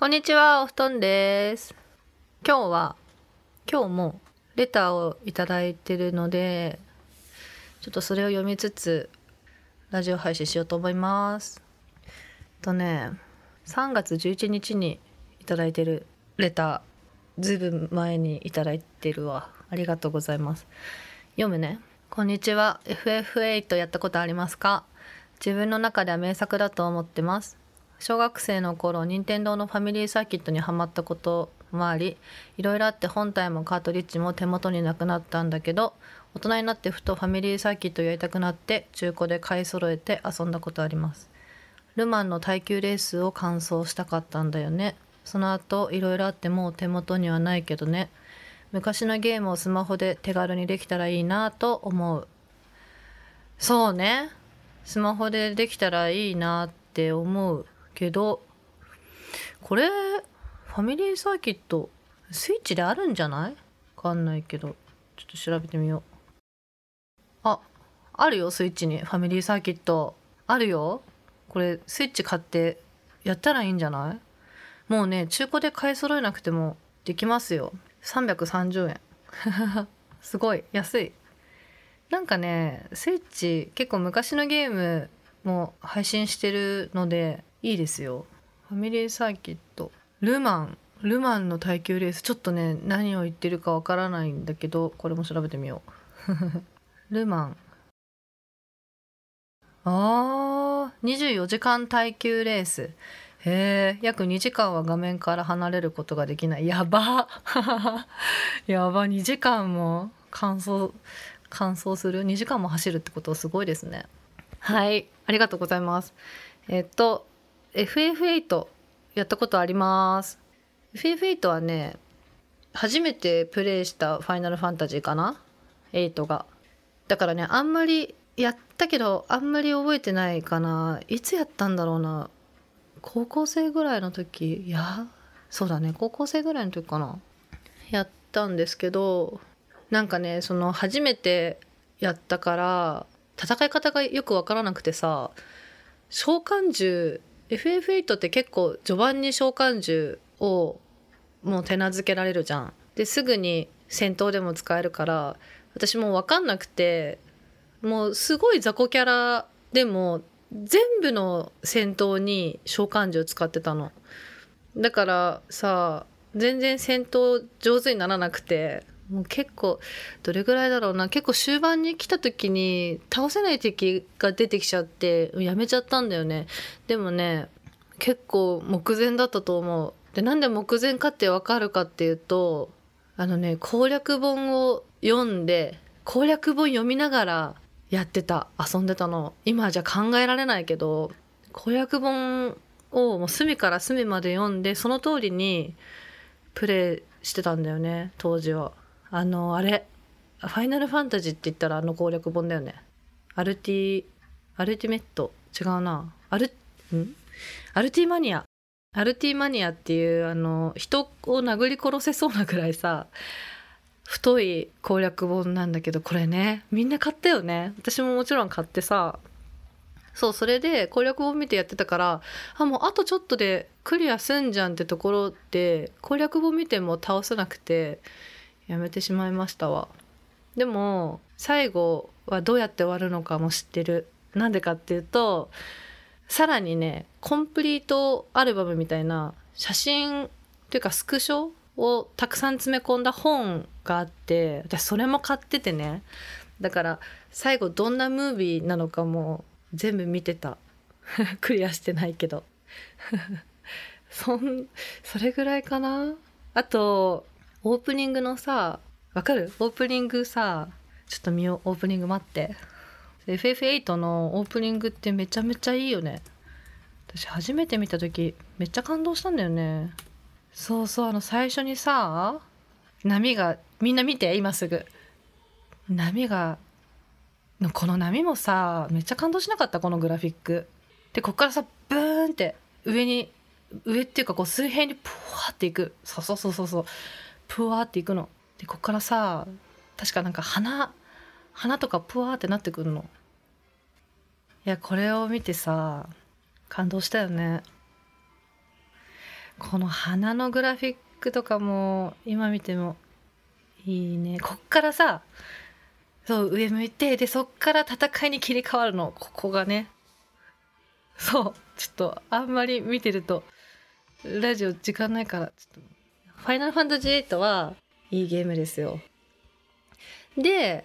こんにちは、お布団です。今日は、今日もレターをいただいてるので、ちょっとそれを読みつつ、ラジオ配信しようと思います。とね、3月11日にいただいてるレター、ずいぶん前にいただいてるわ。ありがとうございます。読むね。こんにちは。FF8 やったことありますか？自分の中では名作だと思ってます。小学生の頃任天堂のファミリーサーキットにハマったこともありいろいろあって本体もカートリッジも手元になくなったんだけど大人になってふとファミリーサーキットやりたくなって中古で買い揃えて遊んだことあります。ルマンの耐久レースを完走したかったんだよね。その後いろいろあってもう手元にはないけどね。昔のゲームをスマホで手軽にできたらいいなと思う。そうね。スマホでできたらいいなって思う。けどこれファミリーサーキットスイッチであるんじゃない？わかんないけどちょっと調べてみよう。ああるよスイッチに。ファミリーサーキットあるよ。これスイッチ買ってやったらいいんじゃない？もうね中古で買い揃えなくてもできますよ。330円 すごい。安い。なんかねスイッチ結構昔のゲームも配信してるのでいいですよ。ファミリーサーキット。ルマン。ルマンの耐久レース。ちょっとね何を言ってるかわからないんだけどこれも調べてみよう。ルマン。あー24時間耐久レース。へえ約2時間は画面から離れることができない。やば。やば。2時間も乾燥乾燥する？2時間も走るってことすごいですね。はい。ありがとうございます。えっと FF8 やったことあります。FF8 はね初めてプレイした「ファイナルファンタジー」かな？8が。だからねあんまりやったけどあんまり覚えてないかな。いつやったんだろうな？高校生ぐらいの時？いやそうだね。高校生ぐらいの時かな？やったんですけどなんかねその初めてやったから戦い方がよく分からなくてさ召喚獣 FF8 って結構序盤に召喚獣をもう手なずけられるじゃん。ですぐに戦闘でも使えるから私もう分かんなくてもうすごい雑魚キャラでも全部の戦闘に召喚獣使ってたの。だからさ全然戦闘上手にならなくてもう結構どれぐらいだろうな。結構終盤に来た時に倒せない敵が出てきちゃってやめちゃったんだよね。でもね結構目前だったと思う。でなんで目前かってわかるかっていうとあのね攻略本を読んで攻略本読みながらやってた。遊んでたの。今じゃ考えられないけど攻略本をもう隅から隅まで読んでその通りにプレイしてたんだよね当時は。あのあれファイナルファンタジーって言ったらあの攻略本だよね。アルティアルティメット？違うな。アルん？アルティマニア。アルティマニアっていうあの人を殴り殺せそうなぐらいさ太い攻略本なんだけどこれねみんな買ったよね。私ももちろん買ってさそうそれで攻略本見てやってたからあもうあとちょっとでクリアすんじゃんってところで攻略本見ても倒せなくてやめてしまいましたわ。でも最後はどうやって終わるのかも知ってる。なんでかっていうとさらにねコンプリートアルバムみたいな写真っていうかスクショをたくさん詰め込んだ本があって私それも買っててね。だから最後どんなムービーなのかも全部見てた。クリアしてないけど。そんそれぐらいかな。あとオープニングのさわかる？オープニングさちょっと見よう。オープニング待って。FF8 のオープニングってめちゃめちゃいいよね。私初めて見た時めっちゃ感動したんだよね。そうそうあの最初にさ波がみんな見て今すぐ。波がこの波もさめっちゃ感動しなかった？このグラフィック。でこっからさブーンって上に上っていうかこう水平にプワーっていく。そうそうそうそうそう。プワーっていくの。でこっからさ確かなんか花花とかプワーってなってくるの。いやこれを見てさ感動したよね。この花のグラフィックとかも今見てもいいね。こっからさそう上向いてでそっから戦いに切り替わるの。ここがね。そうちょっとあんまり見てるとラジオ時間ないからちょっとファイナルファンタジー8はいいゲームですよ。で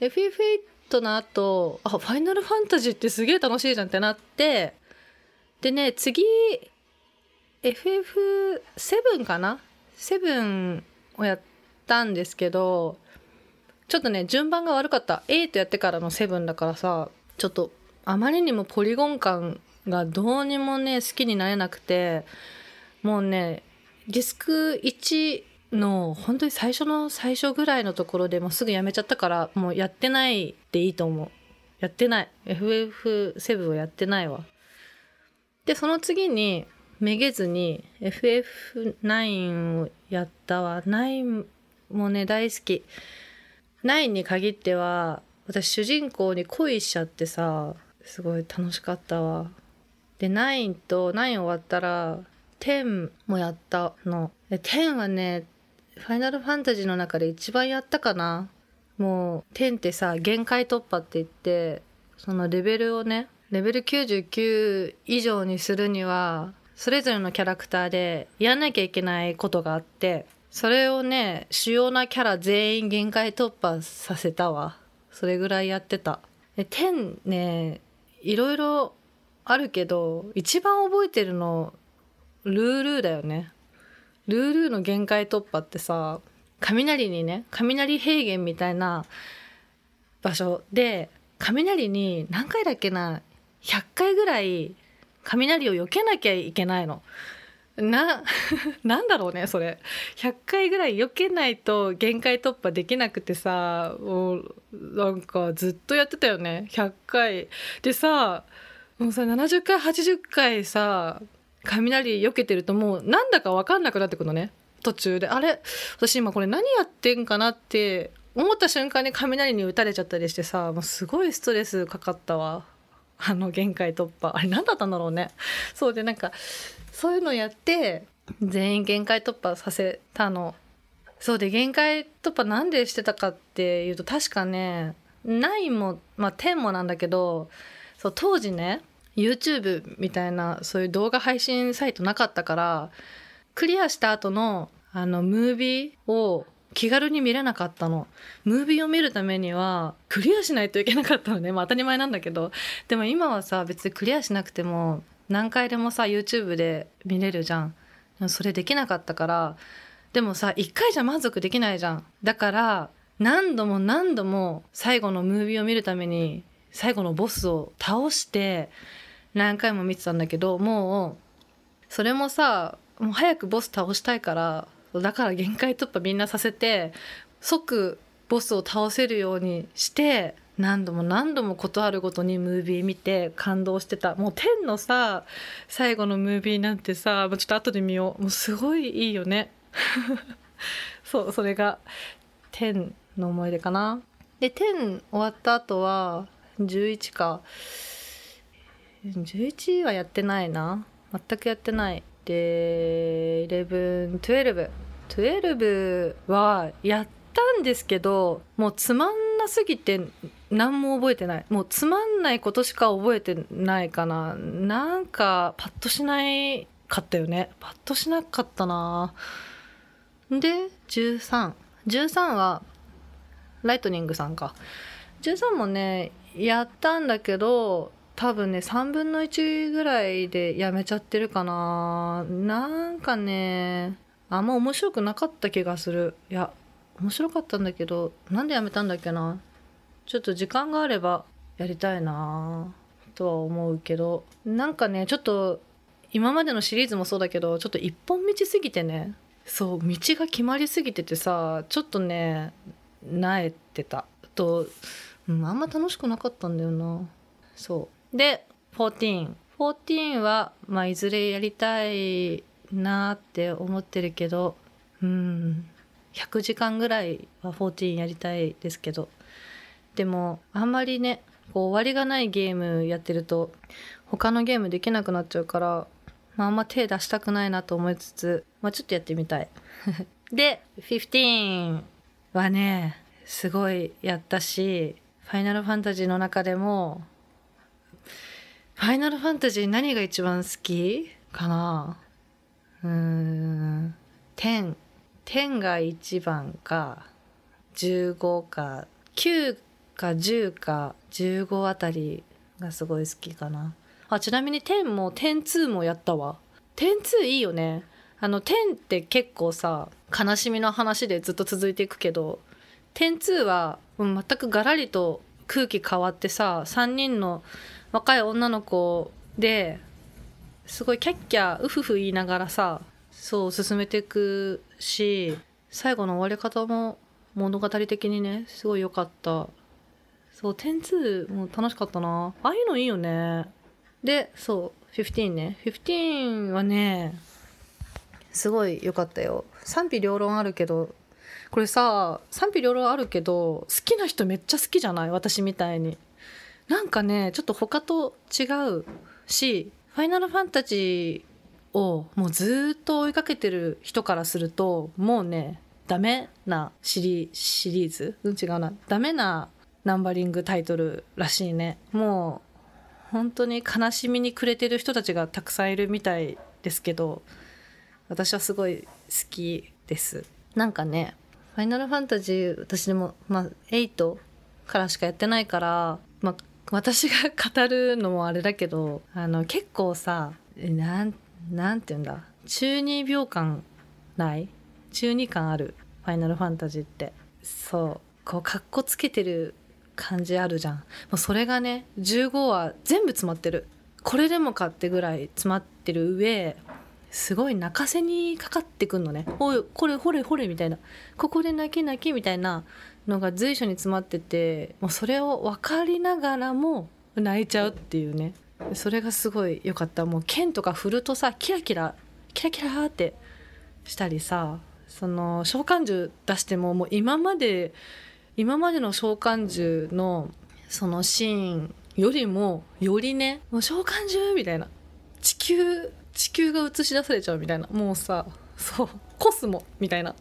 FF8 の後あファイナルファンタジーってすげえ楽しいじゃんってなってでね次 FF7 かな？7をやったんですけどちょっとね順番が悪かった。8やってからの7だからさちょっとあまりにもポリゴン感がどうにもね好きになれなくてもうねディスク1の本当に最初の最初ぐらいのところでもうすぐやめちゃったからもうやってないでいいと思う。やってない。FF7 をやってないわ。でその次にめげずに FF9 をやったわ。9もね大好き。9に限っては私主人公に恋しちゃってさすごい楽しかったわ。で9と9終わったら10もやったの。10はねファイナルファンタジーの中で一番やったかな。もう10ってさ限界突破って言ってそのレベルをねレベル99以上にするにはそれぞれのキャラクターでやんなきゃいけないことがあってそれをね主要なキャラ全員限界突破させたわ。それぐらいやってた。で10ねいろいろあるけど一番覚えてるのルールーだよねルールーの限界突破ってさ雷にね雷平原みたいな場所で雷に何回だっけな100回ぐらい雷を避けなきゃいけないの。な、なんだろうね、それ。100回ぐらい避けないと限界突破できなくてさ、もう、なんかずっとやってたよね。100回。でさ、もうさ、70回、80回さ、雷避けてるともうなんだかわかんなくなってくのね。途中で。あれ？私今これ何やってんかなって思った瞬間に雷に打たれちゃったりしてさ、もうすごいストレスかかったわ。あの限界突破あれ何だったんだろうねそうでなんかそういうのやって全員限界突破させたのそうで限界突破なんでしてたかっていうと確かね9も、まあ、10もなんだけどそう当時ね YouTube みたいなそういう動画配信サイトなかったからクリアした後のあのムービーを気軽に見れなかったの。ムービーを見るためにはクリアしないといけなかったのね。まあ当たり前なんだけど。でも今はさ、別にクリアしなくても何回でもさ、YouTube で見れるじゃん。それできなかったから。でもさ、一回じゃ満足できないじゃん。だから、何度も何度も最後のムービーを見るために最後のボスを倒して何回も見てたんだけどもうそれもさもう早くボス倒したいからだから限界突破みんなさせて即ボスを倒せるようにして何度も何度も事あるごとにムービー見て感動してた。もう天のさ最後のムービーなんてさちょっと後で見よう。もうすごいいいよね。そうそれが天の思い出かな。で天終わった後は11か。11はやってないな。全くやってない。で1112 12はやったんですけどもうつまんなすぎて何も覚えてない。もうつまんないことしか覚えてないかな。なんかパッとしないかったよね。パッとしなかったな。で1313 13はライトニングさんか。13もねやったんだけど多分ね3分の1ぐらいでやめちゃってるかな。なんかねあんま面白くなかった気がする。いや面白かったんだけどなんでやめたんだっけな。ちょっと時間があればやりたいなとは思うけど。なんかねちょっと今までのシリーズもそうだけどちょっと一本道すぎてねそう道が決まりすぎててさちょっとねなえてた。と、うん、あんま楽しくなかったんだよな。そう。で1414 14は、まあ、いずれやりたいなって思ってるけどうん。100時間ぐらいは14やりたいですけど。でもあんまりねこう終わりがないゲームやってると他のゲームできなくなっちゃうからまあ、あんま手出したくないなと思いつつ、まあ、ちょっとやってみたい。で、15はね、すごいやったし、ファイナルファンタジーの中でも、ファイナルファンタジー何が一番好き？かな？うーん、10。10が一番か、15か、9か10か15あたりがすごい好きかな。あ、ちなみに10も102もやったわ。102いいよね。あの10って結構さ、悲しみの話でずっと続いていくけど、102は全くガラリと空気変わってさ、3人の若い女の子ですごいキャッキャウフフ言いながらさ、そう進めていくし、最後の終わり方も物語的にね、すごい良かった。そう、102も楽しかったな。ああいうのいいよね。で、そう、15ね。15はね、すごい良かったよ。賛否両論あるけど、これさ、賛否両論あるけど、好きな人めっちゃ好きじゃない？私みたいに。なんかね、ちょっと他と違うし、ファイナルファンタジーをもうずっと追いかけてる人からすると、もうね、ダメなシリシリーズ違うな。ダメなナンバリングタイトルらしいね。もう本当に悲しみに暮れてる人たちがたくさんいるみたいですけど、私はすごい好きです。なんかね、ファイナルファンタジー私でも、まあ、8からしかやってないから、まあ、私が語るのもあれだけど、あの、結構さ、なん、なんて言うんだ、中二病感ない？中二感ある、ファイナルファンタジーって。そう。こう、かっこつけてる感じあるじゃん。もうそれがね、15は全部詰まってる。これでもかってぐらい詰まってる上、すごい泣かせにかかってくんのね。おい、これ、ほれ、ほれ、みたいな。ここで泣き泣きみたいなのが随所に詰まってて、もうそれを分かりながらも泣いちゃうっていうね。それがすごい良かった。もう剣とか振るとさ、キラキラ、キラキラってしたりさ、その召喚獣出してももう今まで今までの召喚獣のそのシーンよりもよりねもう召喚獣みたいな地球地球が映し出されちゃうみたいな。もうさそうコスモみたいな。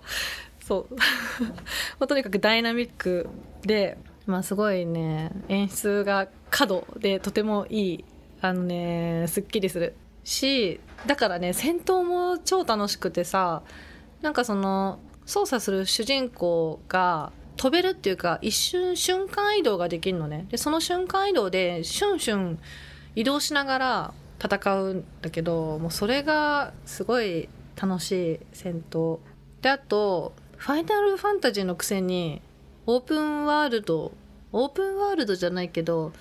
そう。まあ、とにかくダイナミックでまあすごいね演出が角でとてもいい。あのねすっきりする。しだからね戦闘も超楽しくてさなんかその操作する主人公が飛べるっていうか一瞬瞬間移動ができるのね。でその瞬間移動でシュンシュン移動しながら戦うんだけどもうそれがすごい楽しい戦闘。であとファイナルファンタジーのくせにオープンワールドオープンワールドじゃないけど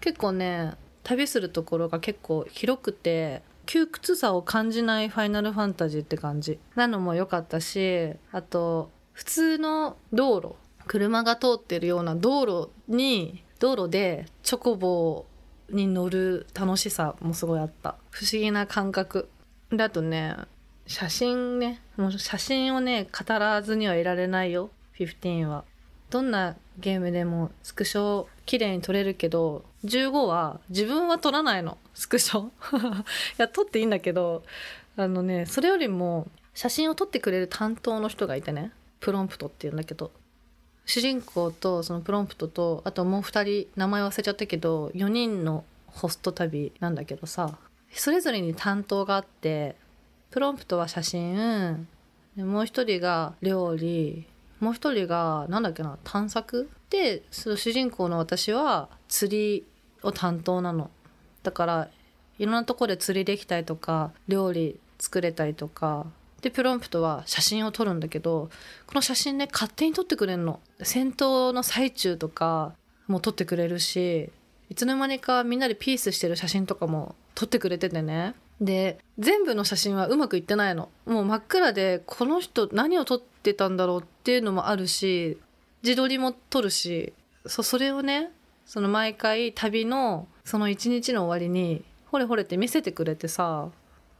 結構ね旅するところが結構広くて窮屈さを感じないファイナルファンタジーって感じ。なのも良かったしあと普通の道路車が通ってるような道路に道路でチョコボに乗る楽しさもすごいあった。不思議な感覚。であとね写真ね。もう写真をね語らずにはいられないよ。15は。どんなゲームでもスクショ綺麗に撮れるけど15は自分は撮らないの。スクショ。いや撮っていいんだけどあのねそれよりも写真を撮ってくれる担当の人がいてね。プロンプトっていうんだけど。主人公とそのプロンプトとあともう2人名前忘れちゃったけど4人のホスト旅なんだけどさそれぞれに担当があってプロンプトは写真もう一人が料理もう一人がなんだっけな探索？でその主人公の私は釣りを担当なの。だからいろんなとこで釣りできたりとか料理作れたりとかでプロンプトは写真を撮るんだけどこの写真ね勝手に撮ってくれるの。戦闘の最中とかも撮ってくれるしいつの間にかみんなでピースしてる写真とかも撮ってくれててね。で全部の写真はうまくいってないの。もう真っ暗でこの人何を撮ってたんだろうっていうのもあるし自撮りも撮るしそそれをねその毎回旅のその一日の終わりにほれほれって見せてくれてさ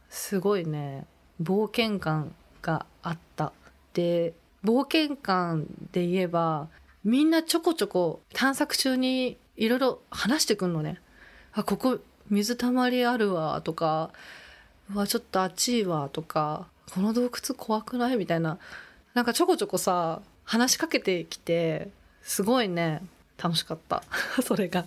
すごいね。冒険感があった。で冒険感で言えばみんなちょこちょこ探索中にいろいろ話してくんのね。あここ水たまりあるわとかうわちょっとあっちいわとかこの洞窟怖くない？みたいな。なんかちょこちょこさ話しかけてきてすごいね。楽しかった。それが。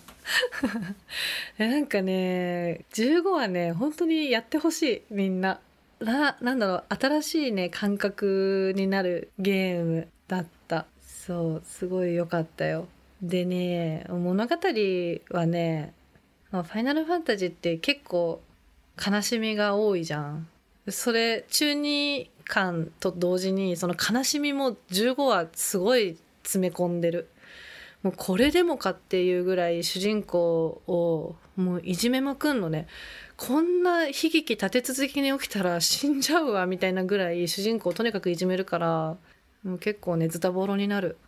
なんかね15はね本当にやってほしいみんな。ななんだろう新しいね感覚になるゲームだった。そうすごい良かったよ。でね物語はねファイナルファンタジーって結構悲しみが多いじゃん。それ中二感と同時にその悲しみも15はすごい詰め込んでる。もうこれでもかっていうぐらい主人公をもういじめまくんのね。こんな悲劇立て続けに起きたら死んじゃうわみたいなぐらい主人公をとにかくいじめるからもう結構ねズタボロになる。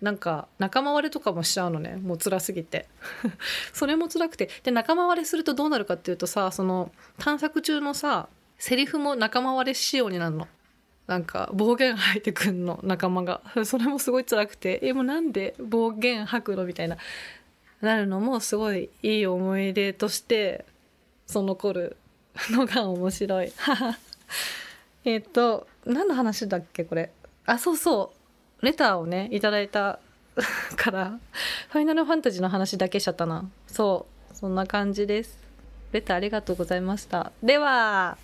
なんか仲間割れとかもしちゃうのね。もう辛すぎて。それも辛くて。で仲間割れするとどうなるかっていうとさその探索中のさセリフも仲間割れ仕様になるの。なんか暴言吐いてくんの仲間が。それもすごい辛くて。えもうなんで暴言吐くのみたいな。なるのもすごいいい思い出としてそ残るのが面白い。えっと何の話だっけこれ？あそうそう。レターをねいただいた からファイナルファンタジーの話だけしちゃったな。そう。そんな感じです。レターありがとうございました。では。